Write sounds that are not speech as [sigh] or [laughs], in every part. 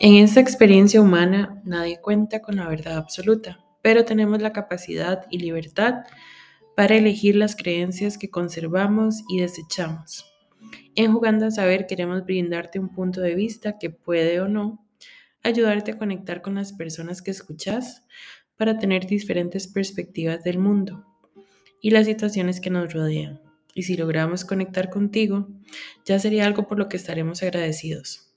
En esta experiencia humana nadie cuenta con la verdad absoluta, pero tenemos la capacidad y libertad para elegir las creencias que conservamos y desechamos. En Jugando a Saber queremos brindarte un punto de vista que puede o no ayudarte a conectar con las personas que escuchas para tener diferentes perspectivas del mundo y las situaciones que nos rodean. Y si logramos conectar contigo, ya sería algo por lo que estaremos agradecidos.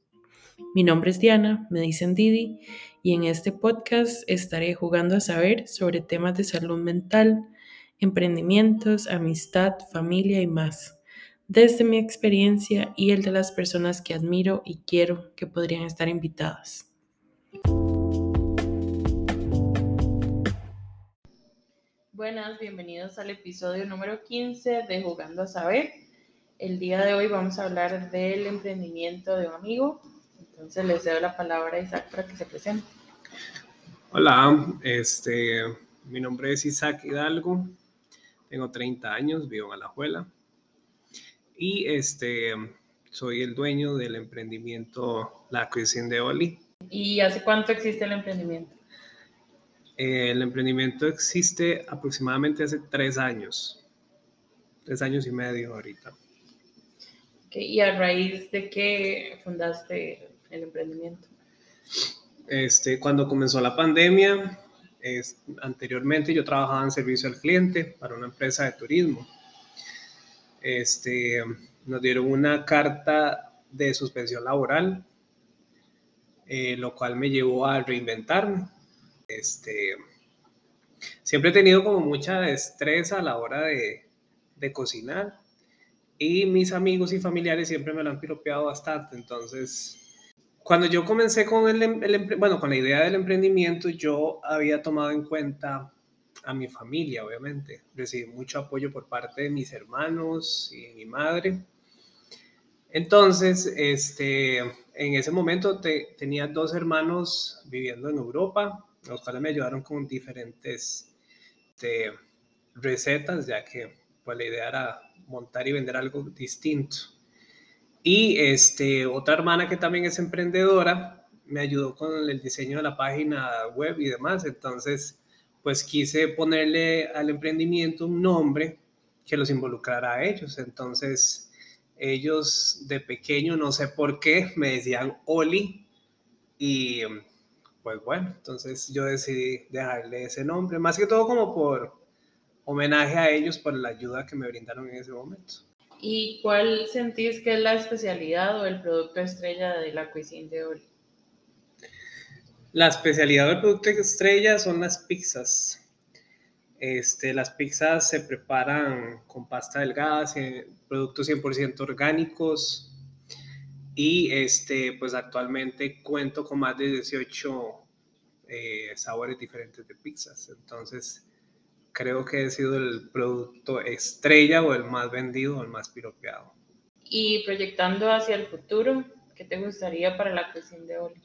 Mi nombre es Diana, me dicen Didi, y en este podcast estaré jugando a saber sobre temas de salud mental, emprendimientos, amistad, familia y más, desde mi experiencia y el de las personas que admiro y quiero que podrían estar invitadas. Buenas, bienvenidos al episodio número 15 de Jugando a Saber. El día de hoy vamos a hablar del emprendimiento de un amigo entonces les doy la palabra a Isaac para que se presente. Hola, este, mi nombre es Isaac Hidalgo, tengo 30 años, vivo en Alajuela y este, soy el dueño del emprendimiento La Cuisine de Oli. ¿Y hace cuánto existe el emprendimiento? el emprendimiento existe aproximadamente hace tres años, tres años y medio ahorita. ¿Y a raíz de qué fundaste el emprendimiento? Este, cuando comenzó la pandemia, es, anteriormente yo trabajaba en servicio al cliente para una empresa de turismo. Este, nos dieron una carta de suspensión laboral, eh, lo cual me llevó a reinventarme. Este, siempre he tenido como mucha destreza a la hora de, de cocinar y mis amigos y familiares siempre me lo han piropeado bastante, entonces cuando yo comencé con, el, bueno, con la idea del emprendimiento, yo había tomado en cuenta a mi familia, obviamente. Recibí mucho apoyo por parte de mis hermanos y de mi madre. Entonces, este, en ese momento tenía dos hermanos viviendo en Europa, los cuales me ayudaron con diferentes este, recetas, ya que pues, la idea era montar y vender algo distinto. Y este, otra hermana que también es emprendedora me ayudó con el diseño de la página web y demás. Entonces, pues quise ponerle al emprendimiento un nombre que los involucrara a ellos. Entonces, ellos de pequeño, no sé por qué, me decían Oli. Y pues bueno, entonces yo decidí dejarle ese nombre, más que todo como por homenaje a ellos por la ayuda que me brindaron en ese momento. ¿Y cuál sentís que es la especialidad o el producto estrella de la cuisine de Oli? La especialidad del producto estrella son las pizzas. Este, las pizzas se preparan con pasta delgada, productos 100% orgánicos y este, pues actualmente cuento con más de 18 eh, sabores diferentes de pizzas. Entonces, creo que ha sido el producto estrella o el más vendido o el más piropeado. Y proyectando hacia el futuro, ¿qué te gustaría para la cocina de Oli?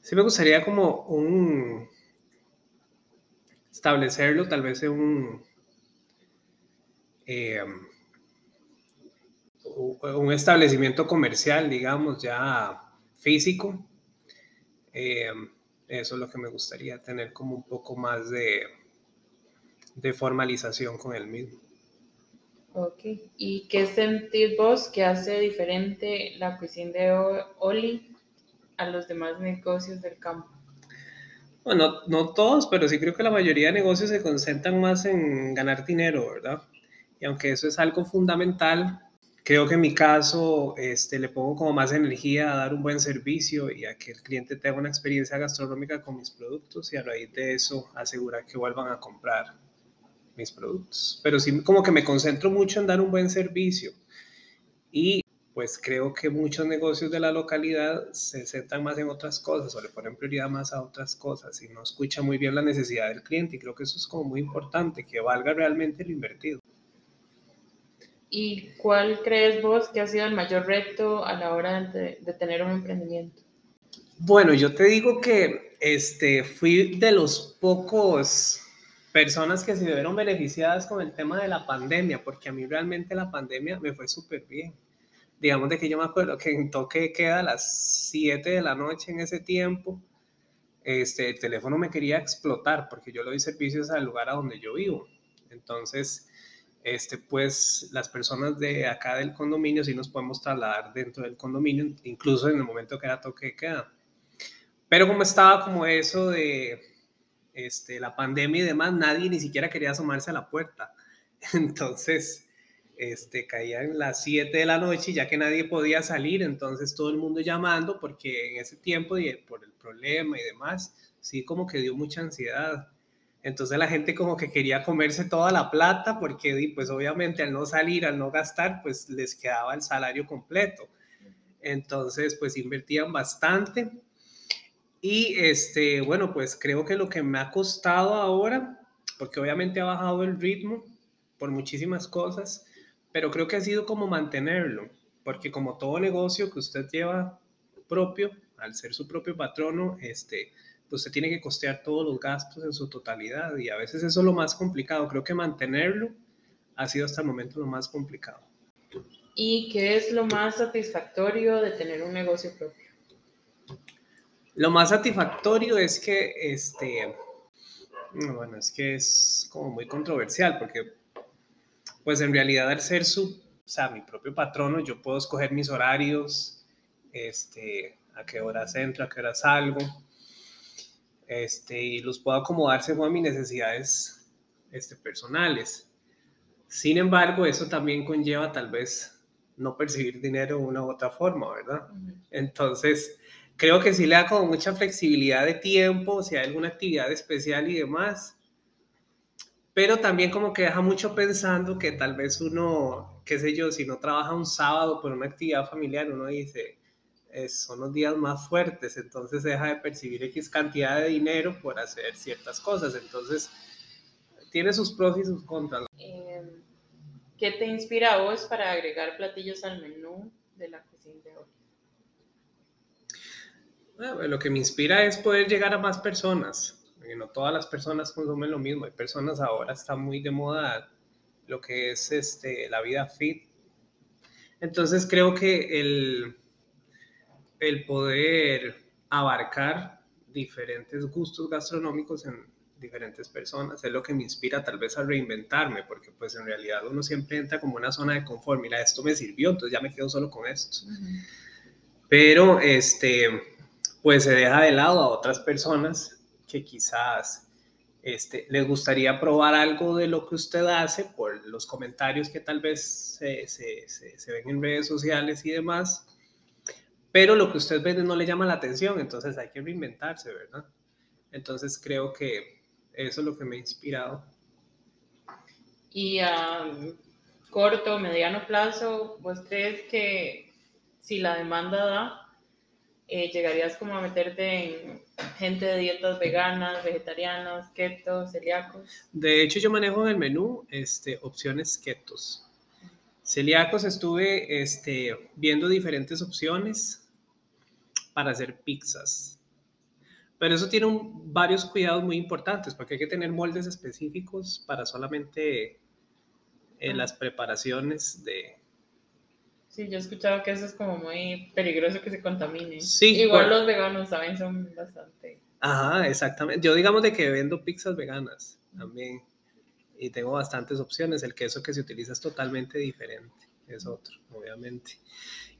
Sí me gustaría como un establecerlo tal vez en un eh, un establecimiento comercial, digamos, ya físico. Eh, eso es lo que me gustaría, tener como un poco más de, de formalización con el mismo. Ok, ¿y qué sentís vos que hace diferente la cuisine de Oli a los demás negocios del campo? Bueno, no todos, pero sí creo que la mayoría de negocios se concentran más en ganar dinero, ¿verdad? Y aunque eso es algo fundamental, creo que en mi caso este, le pongo como más energía a dar un buen servicio y a que el cliente tenga una experiencia gastronómica con mis productos y a raíz de eso asegurar que vuelvan a comprar mis productos. Pero sí como que me concentro mucho en dar un buen servicio. Y pues creo que muchos negocios de la localidad se centran más en otras cosas o le ponen prioridad más a otras cosas y no escuchan muy bien la necesidad del cliente. Y creo que eso es como muy importante, que valga realmente lo invertido. ¿Y cuál crees vos que ha sido el mayor reto a la hora de, de tener un emprendimiento? Bueno, yo te digo que este, fui de los pocos personas que se vieron beneficiadas con el tema de la pandemia, porque a mí realmente la pandemia me fue súper bien. digamos de que yo me acuerdo que en toque queda a las 7 de la noche en ese tiempo, este, el teléfono me quería explotar porque yo le doy servicios al lugar a donde yo vivo. Entonces, este, pues las personas de acá del condominio sí nos podemos trasladar dentro del condominio, incluso en el momento que era toque queda. Pero como estaba como eso de este, la pandemia y demás, nadie ni siquiera quería asomarse a la puerta. [laughs] Entonces, este, caían las 7 de la noche ya que nadie podía salir, entonces todo el mundo llamando porque en ese tiempo y por el problema y demás, sí como que dio mucha ansiedad. Entonces la gente como que quería comerse toda la plata porque pues obviamente al no salir, al no gastar, pues les quedaba el salario completo. Entonces pues invertían bastante. Y este, bueno, pues creo que lo que me ha costado ahora, porque obviamente ha bajado el ritmo por muchísimas cosas, pero creo que ha sido como mantenerlo, porque como todo negocio que usted lleva propio, al ser su propio patrono, este, pues se tiene que costear todos los gastos en su totalidad y a veces eso es lo más complicado. Creo que mantenerlo ha sido hasta el momento lo más complicado. ¿Y qué es lo más satisfactorio de tener un negocio propio? Lo más satisfactorio es que, este, bueno, es que es como muy controversial porque, pues en realidad al ser su, o sea, mi propio patrono, yo puedo escoger mis horarios, este, a qué horas entro, a qué horas salgo, este, y los puedo acomodar según mis necesidades este, personales. Sin embargo, eso también conlleva tal vez no percibir dinero de una u otra forma, ¿verdad? Entonces, creo que sí le da como mucha flexibilidad de tiempo, si hay alguna actividad especial y demás, pero también como que deja mucho pensando que tal vez uno, qué sé yo, si no trabaja un sábado por una actividad familiar, uno dice, son los días más fuertes, entonces deja de percibir X cantidad de dinero por hacer ciertas cosas, entonces tiene sus pros y sus contras. Em, ¿Qué te inspira a vos para agregar platillos al menú de la cocina de hoy? Bueno, lo que me inspira es poder llegar a más personas, porque no todas las personas consumen lo mismo, hay personas ahora, está muy de moda lo que es este, la vida fit. Entonces creo que el, el poder abarcar diferentes gustos gastronómicos en diferentes personas es lo que me inspira tal vez a reinventarme, porque pues en realidad uno siempre entra como una zona de confort, mira, esto me sirvió, entonces ya me quedo solo con esto. Pero este, pues se deja de lado a otras personas que quizás este, les gustaría probar algo de lo que usted hace por los comentarios que tal vez se, se, se ven en redes sociales y demás, pero lo que usted vende no le llama la atención, entonces hay que reinventarse, ¿verdad? Entonces creo que eso es lo que me ha inspirado. Y a corto, mediano plazo, ¿vos crees que si la demanda da, eh, llegarías como a meterte en gente de dietas veganas, vegetarianas, keto, celíacos? De hecho, yo manejo en el menú este, opciones ketos Celíacos estuve este, viendo diferentes opciones para hacer pizzas. Pero eso tiene varios cuidados muy importantes porque hay que tener moldes específicos para solamente eh, las preparaciones de... Sí, yo he escuchado que eso es como muy peligroso que se contamine. Sí. Igual los veganos también son bastante... Ajá, exactamente. Yo digamos de que vendo pizzas veganas también y tengo bastantes opciones. El queso que se utiliza es totalmente diferente, es otro, obviamente.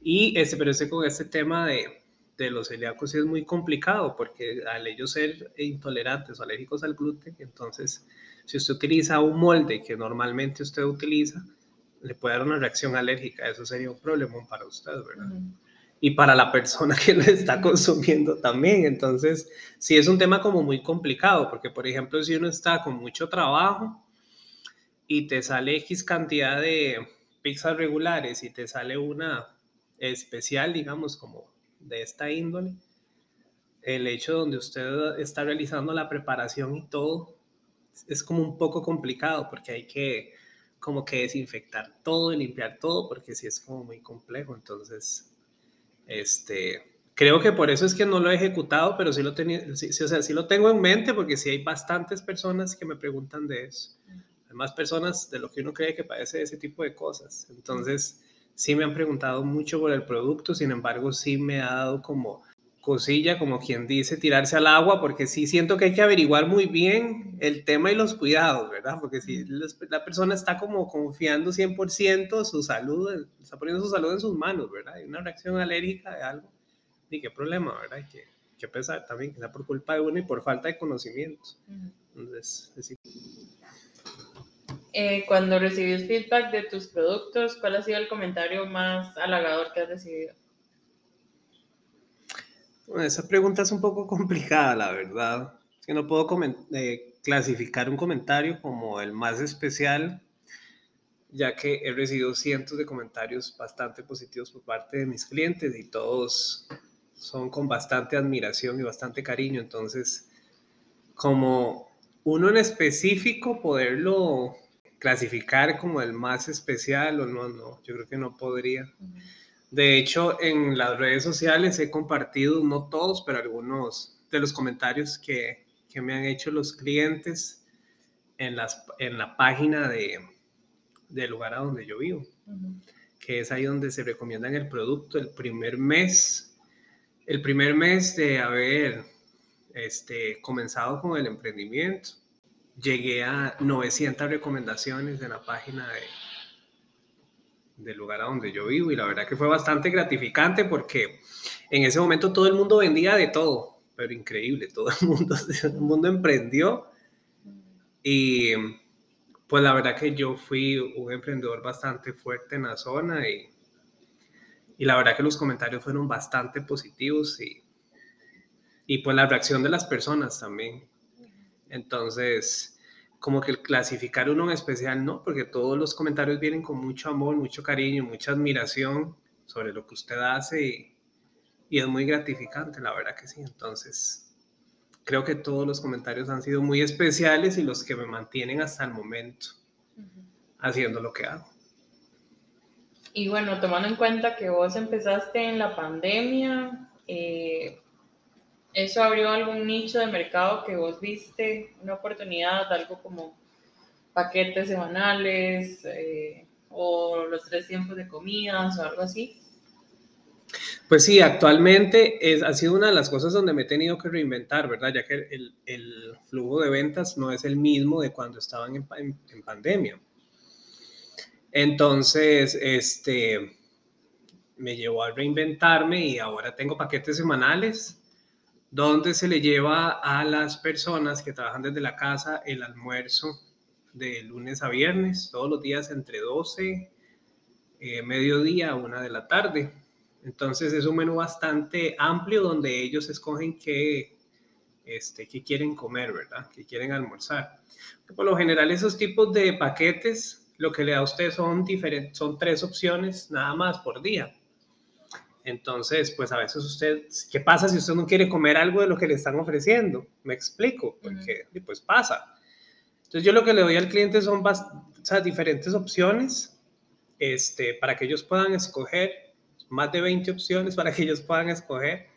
Y este, pero ese con este tema de, de los celíacos es muy complicado porque al ellos ser intolerantes o alérgicos al gluten, entonces si usted utiliza un molde que normalmente usted utiliza, le puede dar una reacción alérgica. Eso sería un problema para usted, ¿verdad? Y para la persona que lo está consumiendo también. Entonces, sí es un tema como muy complicado, porque por ejemplo, si uno está con mucho trabajo, y te sale X cantidad de pizzas regulares y te sale una especial, digamos, como de esta índole, el hecho donde usted está realizando la preparación y todo es como un poco complicado porque hay que como que desinfectar todo y limpiar todo porque sí es como muy complejo. Entonces, este, creo que por eso es que no lo he ejecutado, pero sí lo, tenía, sí, o sea, sí lo tengo en mente porque sí hay bastantes personas que me preguntan de eso. Hay más personas de lo que uno cree que padece ese tipo de cosas. Entonces, sí me han preguntado mucho por el producto, sin embargo, sí me ha dado como cosilla, como quien dice, tirarse al agua, porque sí siento que hay que averiguar muy bien el tema y los cuidados, ¿verdad? Porque si la persona está como confiando 100% su salud, está poniendo su salud en sus manos, ¿verdad? Hay una reacción alérgica de algo, y qué problema, ¿verdad? Hay que, que pensar también que sea por culpa de uno y por falta de conocimiento. Entonces, es eh, cuando recibes feedback de tus productos, ¿cuál ha sido el comentario más halagador que has recibido? Bueno, esa pregunta es un poco [laughs] complicada, la verdad. Es que no puedo eh, clasificar un comentario como el más especial, ya que he recibido cientos de comentarios bastante positivos por parte de mis clientes y todos son con bastante admiración y bastante cariño. Entonces, como uno en específico, poderlo clasificar como el más especial o no, no, yo creo que no podría. De hecho, en las redes sociales he compartido, no todos, pero algunos de los comentarios que, que me han hecho los clientes en, las, en la página de, del lugar a donde yo vivo, que es ahí donde se recomiendan el producto el primer mes, el primer mes de haber este, comenzado con el emprendimiento llegué a 900 recomendaciones en la página de, del lugar a donde yo vivo y la verdad que fue bastante gratificante porque en ese momento todo el mundo vendía de todo, pero increíble, [laughs] todo el mundo, todo el mundo emprendió y pues la verdad que yo fui un emprendedor bastante fuerte en la zona y, y la verdad que los comentarios fueron bastante positivos y, y pues la reacción de las personas también. Entonces, como que clasificar uno en especial, no, porque todos los comentarios vienen con mucho amor, mucho cariño, mucha admiración sobre lo que usted hace y, y es muy gratificante, la verdad que sí. Entonces, creo que todos los comentarios han sido muy especiales y los que me mantienen hasta el momento haciendo lo que hago. Y bueno, tomando en cuenta que vos empezaste en la pandemia, eh, ¿Eso abrió algún nicho de mercado que vos viste, una oportunidad, algo como paquetes semanales eh, o los tres tiempos de comidas o algo así? Pues sí, actualmente es, ha sido una de las cosas donde me he tenido que reinventar, ¿verdad? Ya que el, el flujo de ventas no es el mismo de cuando estaban en, en pandemia. Entonces, este, me llevó a reinventarme y ahora tengo paquetes semanales donde se le lleva a las personas que trabajan desde la casa el almuerzo de lunes a viernes, todos los días entre 12, eh, mediodía a una de la tarde. Entonces es un menú bastante amplio donde ellos escogen qué, este, qué quieren comer, ¿verdad? Qué quieren almorzar. Por lo general esos tipos de paquetes lo que le da a usted son, diferentes, son tres opciones nada más por día. Entonces, pues a veces usted, ¿qué pasa si usted no quiere comer algo de lo que le están ofreciendo? Me explico, porque pues pasa. Entonces yo lo que le doy al cliente son diferentes opciones este, para que ellos puedan escoger, más de 20 opciones para que ellos puedan escoger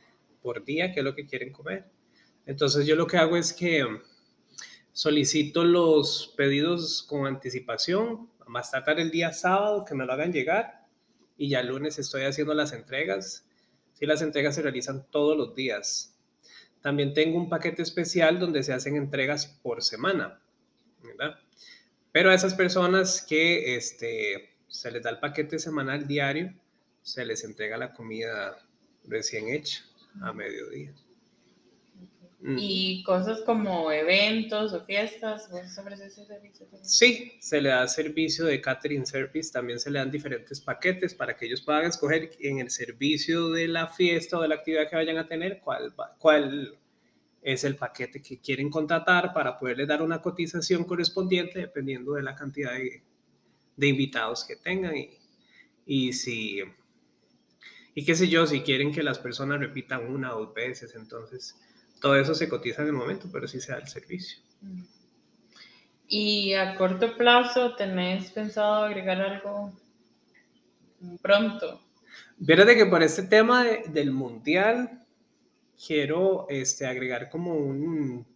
por día qué es lo que quieren comer. Entonces yo lo que hago es que solicito los pedidos con anticipación, más tarde el día sábado que me lo hagan llegar y ya el lunes estoy haciendo las entregas. Sí, las entregas se realizan todos los días. También tengo un paquete especial donde se hacen entregas por semana, ¿verdad? Pero a esas personas que este, se les da el paquete semanal diario, se les entrega la comida recién hecha a mediodía. Y cosas como eventos o fiestas, ¿vos ofreces ese servicio? Sí, se le da servicio de catering service, también se le dan diferentes paquetes para que ellos puedan escoger en el servicio de la fiesta o de la actividad que vayan a tener cuál, cuál es el paquete que quieren contratar para poderles dar una cotización correspondiente dependiendo de la cantidad de, de invitados que tengan y, y si y qué sé yo, si quieren que las personas repitan una o dos veces, entonces todo eso se cotiza en el momento, pero sí se da el servicio. ¿Y a corto plazo tenés pensado agregar algo pronto? Fíjate que por este tema del mundial quiero este, agregar como un,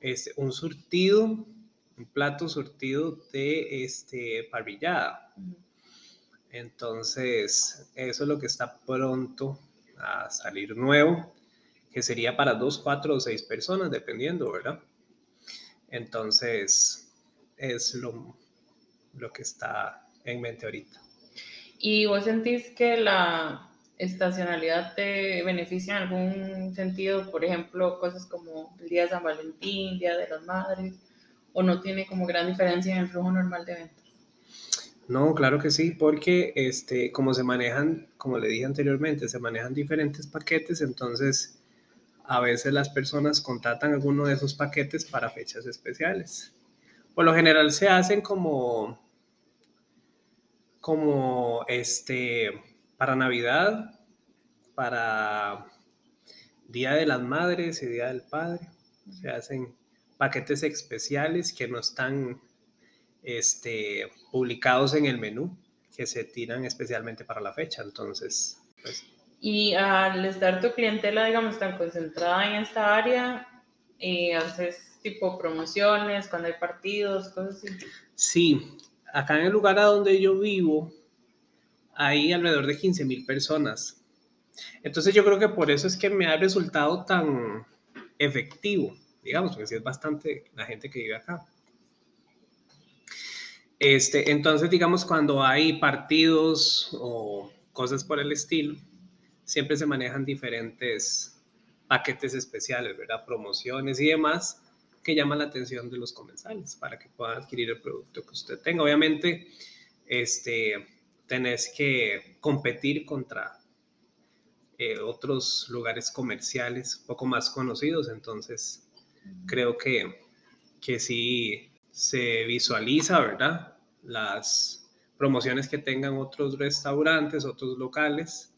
este, un surtido, un plato surtido de este, parrillada. Entonces, eso es lo que está pronto a salir nuevo, que sería para dos, cuatro o seis personas, dependiendo, ¿verdad? Entonces, es lo, lo que está en mente ahorita. ¿Y vos sentís que la estacionalidad te beneficia en algún sentido? Por ejemplo, cosas como el Día de San Valentín, Día de las Madres, o no tiene como gran diferencia en el flujo normal de ventas? No, claro que sí, porque este, como se manejan, como le dije anteriormente, se manejan diferentes paquetes, entonces a veces las personas contratan alguno de esos paquetes para fechas especiales. Por lo general se hacen como, como este, para Navidad, para Día de las Madres y Día del Padre. Se hacen paquetes especiales que no están este, publicados en el menú, que se tiran especialmente para la fecha. Entonces, pues, y al estar tu clientela, digamos, tan concentrada en esta área, eh, haces tipo promociones cuando hay partidos, cosas así. Sí, acá en el lugar a donde yo vivo, hay alrededor de 15 mil personas. Entonces yo creo que por eso es que me ha resultado tan efectivo, digamos, porque sí es bastante la gente que vive acá. Este, entonces, digamos, cuando hay partidos o cosas por el estilo, siempre se manejan diferentes paquetes especiales, ¿verdad? Promociones y demás que llaman la atención de los comensales para que puedan adquirir el producto que usted tenga. Obviamente, este, tenés que competir contra eh, otros lugares comerciales poco más conocidos, entonces creo que, que sí se visualiza, ¿verdad? Las promociones que tengan otros restaurantes, otros locales,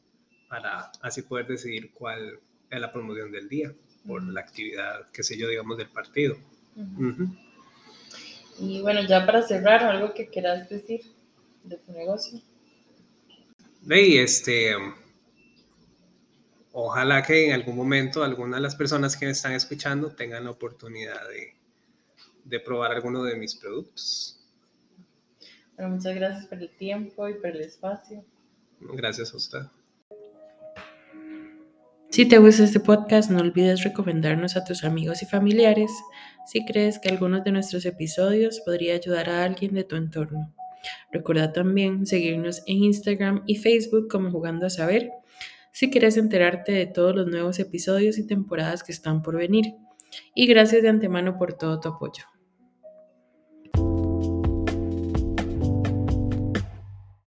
para así poder decidir cuál es la promoción del día por la actividad, qué sé yo, digamos, del partido. Y bueno, ya para cerrar, algo que quieras decir de tu negocio. Ve, este, ojalá que en algún momento alguna de las personas que me están escuchando tengan la oportunidad de, de probar alguno de mis productos. Bueno, muchas gracias por el tiempo y por el espacio. Gracias a usted. Si te gusta este podcast, no olvides recomendarnos a tus amigos y familiares si crees que algunos de nuestros episodios podría ayudar a alguien de tu entorno. Recuerda también seguirnos en Instagram y Facebook como Jugando a Saber si quieres enterarte de todos los nuevos episodios y temporadas que están por venir. Y gracias de antemano por todo tu apoyo.